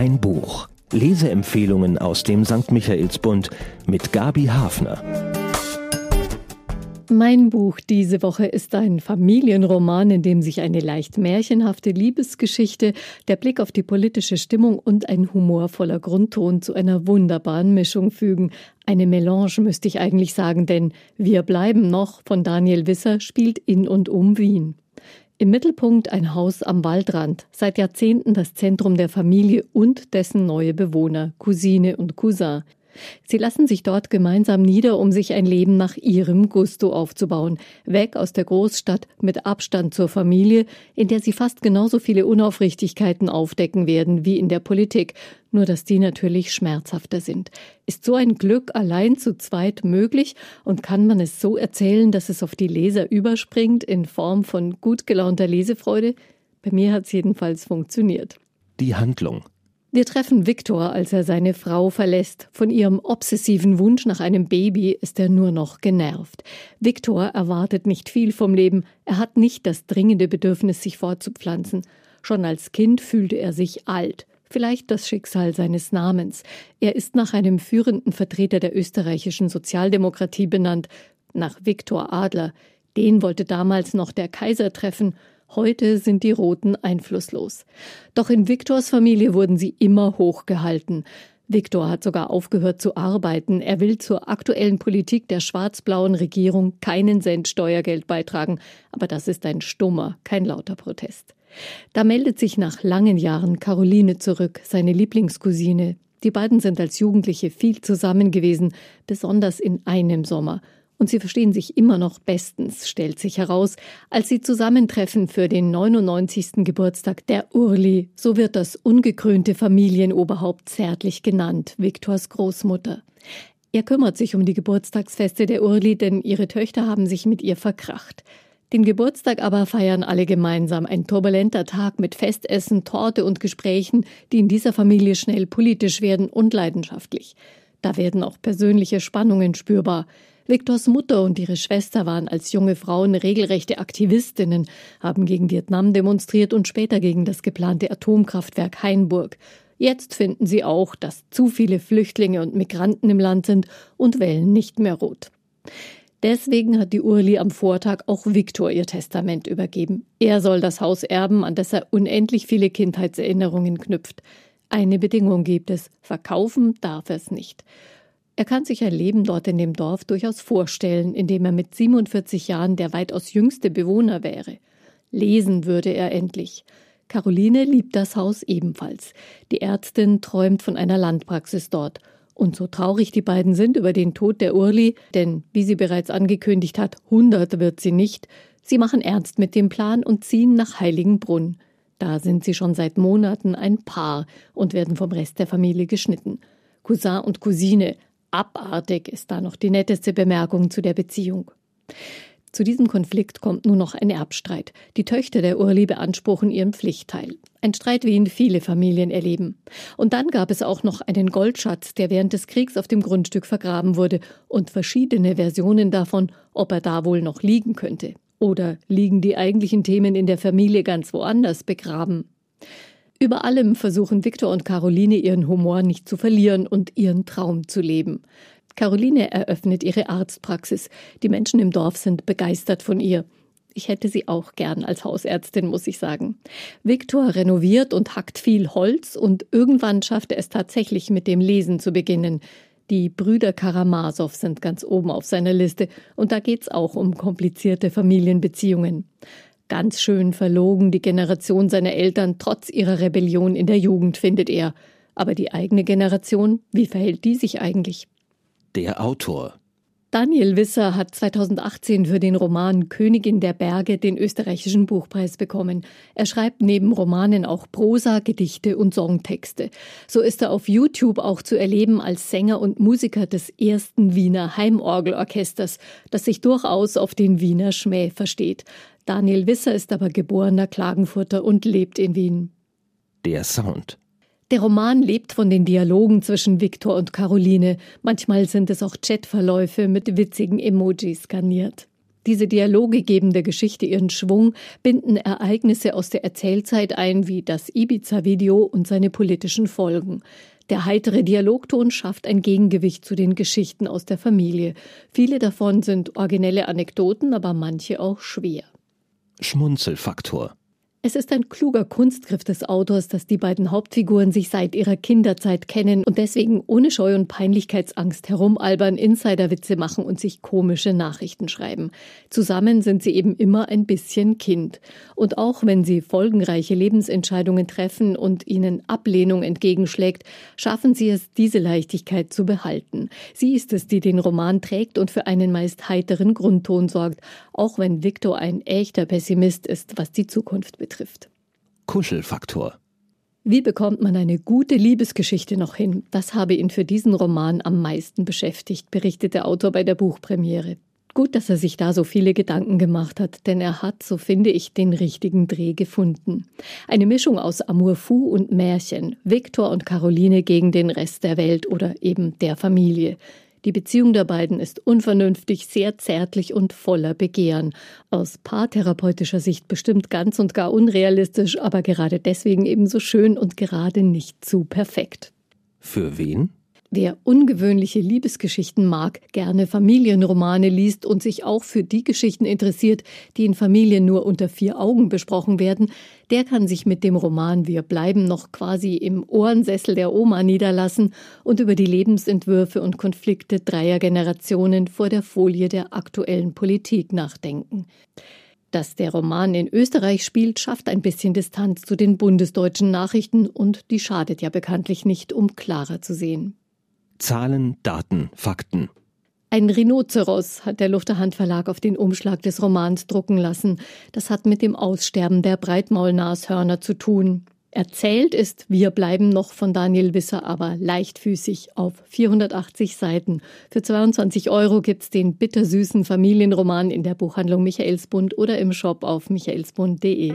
Ein Buch. Leseempfehlungen aus dem St. Michaelsbund mit Gabi Hafner. Mein Buch diese Woche ist ein Familienroman, in dem sich eine leicht märchenhafte Liebesgeschichte, der Blick auf die politische Stimmung und ein humorvoller Grundton zu einer wunderbaren Mischung fügen. Eine Melange müsste ich eigentlich sagen, denn Wir bleiben noch von Daniel Wisser spielt in und um Wien. Im Mittelpunkt ein Haus am Waldrand, seit Jahrzehnten das Zentrum der Familie und dessen neue Bewohner, Cousine und Cousin. Sie lassen sich dort gemeinsam nieder, um sich ein Leben nach ihrem Gusto aufzubauen, weg aus der Großstadt mit Abstand zur Familie, in der sie fast genauso viele Unaufrichtigkeiten aufdecken werden wie in der Politik, nur dass die natürlich schmerzhafter sind. Ist so ein Glück allein zu zweit möglich und kann man es so erzählen, dass es auf die Leser überspringt in Form von gut gelaunter Lesefreude? Bei mir hat es jedenfalls funktioniert. Die Handlung. Wir treffen Viktor, als er seine Frau verlässt. Von ihrem obsessiven Wunsch nach einem Baby ist er nur noch genervt. Viktor erwartet nicht viel vom Leben. Er hat nicht das dringende Bedürfnis, sich fortzupflanzen. Schon als Kind fühlte er sich alt. Vielleicht das Schicksal seines Namens. Er ist nach einem führenden Vertreter der österreichischen Sozialdemokratie benannt, nach Viktor Adler. Den wollte damals noch der Kaiser treffen Heute sind die Roten einflusslos. Doch in Viktors Familie wurden sie immer hochgehalten. Viktor hat sogar aufgehört zu arbeiten. Er will zur aktuellen Politik der schwarz-blauen Regierung keinen Cent Steuergeld beitragen. Aber das ist ein stummer, kein lauter Protest. Da meldet sich nach langen Jahren Caroline zurück, seine Lieblingscousine. Die beiden sind als Jugendliche viel zusammen gewesen, besonders in einem Sommer und sie verstehen sich immer noch bestens, stellt sich heraus, als sie zusammentreffen für den 99. Geburtstag der Urli. So wird das ungekrönte Familienoberhaupt zärtlich genannt, Viktors Großmutter. Er kümmert sich um die Geburtstagsfeste der Urli, denn ihre Töchter haben sich mit ihr verkracht. Den Geburtstag aber feiern alle gemeinsam. Ein turbulenter Tag mit Festessen, Torte und Gesprächen, die in dieser Familie schnell politisch werden und leidenschaftlich. Da werden auch persönliche Spannungen spürbar. Viktors Mutter und ihre Schwester waren als junge Frauen regelrechte Aktivistinnen, haben gegen Vietnam demonstriert und später gegen das geplante Atomkraftwerk Hainburg. Jetzt finden sie auch, dass zu viele Flüchtlinge und Migranten im Land sind und wählen nicht mehr rot. Deswegen hat die Urli am Vortag auch Viktor ihr Testament übergeben. Er soll das Haus erben, an das er unendlich viele Kindheitserinnerungen knüpft. Eine Bedingung gibt es, verkaufen darf er es nicht. Er kann sich ein Leben dort in dem Dorf durchaus vorstellen, in dem er mit 47 Jahren der weitaus jüngste Bewohner wäre. Lesen würde er endlich. Caroline liebt das Haus ebenfalls. Die Ärztin träumt von einer Landpraxis dort. Und so traurig die beiden sind über den Tod der Urli, denn wie sie bereits angekündigt hat, 100 wird sie nicht, sie machen ernst mit dem Plan und ziehen nach Heiligenbrunn. Da sind sie schon seit Monaten ein Paar und werden vom Rest der Familie geschnitten. Cousin und Cousine, Abartig ist da noch die netteste Bemerkung zu der Beziehung. Zu diesem Konflikt kommt nun noch ein Erbstreit. Die Töchter der Urli beanspruchen ihren Pflichtteil. Ein Streit, wie ihn viele Familien erleben. Und dann gab es auch noch einen Goldschatz, der während des Kriegs auf dem Grundstück vergraben wurde und verschiedene Versionen davon, ob er da wohl noch liegen könnte. Oder liegen die eigentlichen Themen in der Familie ganz woanders begraben? Über allem versuchen Viktor und Caroline ihren Humor nicht zu verlieren und ihren Traum zu leben. Caroline eröffnet ihre Arztpraxis. Die Menschen im Dorf sind begeistert von ihr. Ich hätte sie auch gern als Hausärztin, muss ich sagen. Viktor renoviert und hackt viel Holz und irgendwann schafft er es tatsächlich mit dem Lesen zu beginnen. Die Brüder Karamasow sind ganz oben auf seiner Liste und da geht's auch um komplizierte Familienbeziehungen. Ganz schön verlogen die Generation seiner Eltern trotz ihrer Rebellion in der Jugend, findet er. Aber die eigene Generation, wie verhält die sich eigentlich? Der Autor Daniel Wisser hat 2018 für den Roman Königin der Berge den österreichischen Buchpreis bekommen. Er schreibt neben Romanen auch Prosa, Gedichte und Songtexte. So ist er auf YouTube auch zu erleben als Sänger und Musiker des ersten Wiener Heimorgelorchesters, das sich durchaus auf den Wiener Schmäh versteht. Daniel Wisser ist aber geborener Klagenfurter und lebt in Wien. Der Sound. Der Roman lebt von den Dialogen zwischen Viktor und Caroline. Manchmal sind es auch Chatverläufe mit witzigen Emojis garniert. Diese Dialoge geben der Geschichte ihren Schwung, binden Ereignisse aus der Erzählzeit ein, wie das Ibiza-Video und seine politischen Folgen. Der heitere Dialogton schafft ein Gegengewicht zu den Geschichten aus der Familie. Viele davon sind originelle Anekdoten, aber manche auch schwer. Schmunzelfaktor es ist ein kluger Kunstgriff des Autors, dass die beiden Hauptfiguren sich seit ihrer Kinderzeit kennen und deswegen ohne Scheu und Peinlichkeitsangst herumalbern, Insiderwitze machen und sich komische Nachrichten schreiben. Zusammen sind sie eben immer ein bisschen Kind. Und auch wenn sie folgenreiche Lebensentscheidungen treffen und ihnen Ablehnung entgegenschlägt, schaffen sie es, diese Leichtigkeit zu behalten. Sie ist es, die den Roman trägt und für einen meist heiteren Grundton sorgt, auch wenn Victor ein echter Pessimist ist, was die Zukunft betrifft betrifft. Kuschelfaktor. Wie bekommt man eine gute Liebesgeschichte noch hin? Das habe ihn für diesen Roman am meisten beschäftigt, berichtet der Autor bei der Buchpremiere. Gut, dass er sich da so viele Gedanken gemacht hat, denn er hat, so finde ich, den richtigen Dreh gefunden. Eine Mischung aus Amour fou und Märchen, Viktor und Caroline gegen den Rest der Welt oder eben der Familie. Die Beziehung der beiden ist unvernünftig, sehr zärtlich und voller Begehren. Aus paartherapeutischer Sicht bestimmt ganz und gar unrealistisch, aber gerade deswegen ebenso schön und gerade nicht zu perfekt. Für wen? Wer ungewöhnliche Liebesgeschichten mag, gerne Familienromane liest und sich auch für die Geschichten interessiert, die in Familien nur unter vier Augen besprochen werden, der kann sich mit dem Roman Wir bleiben noch quasi im Ohrensessel der Oma niederlassen und über die Lebensentwürfe und Konflikte dreier Generationen vor der Folie der aktuellen Politik nachdenken. Dass der Roman in Österreich spielt, schafft ein bisschen Distanz zu den bundesdeutschen Nachrichten und die schadet ja bekanntlich nicht, um klarer zu sehen. Zahlen, Daten, Fakten. Ein Rhinoceros hat der Lufterhand Verlag auf den Umschlag des Romans drucken lassen. Das hat mit dem Aussterben der Breitmaulnashörner zu tun. Erzählt ist Wir bleiben noch von Daniel Wisser, aber leichtfüßig auf 480 Seiten. Für 22 Euro gibt's den bittersüßen Familienroman in der Buchhandlung Michaelsbund oder im Shop auf michaelsbund.de.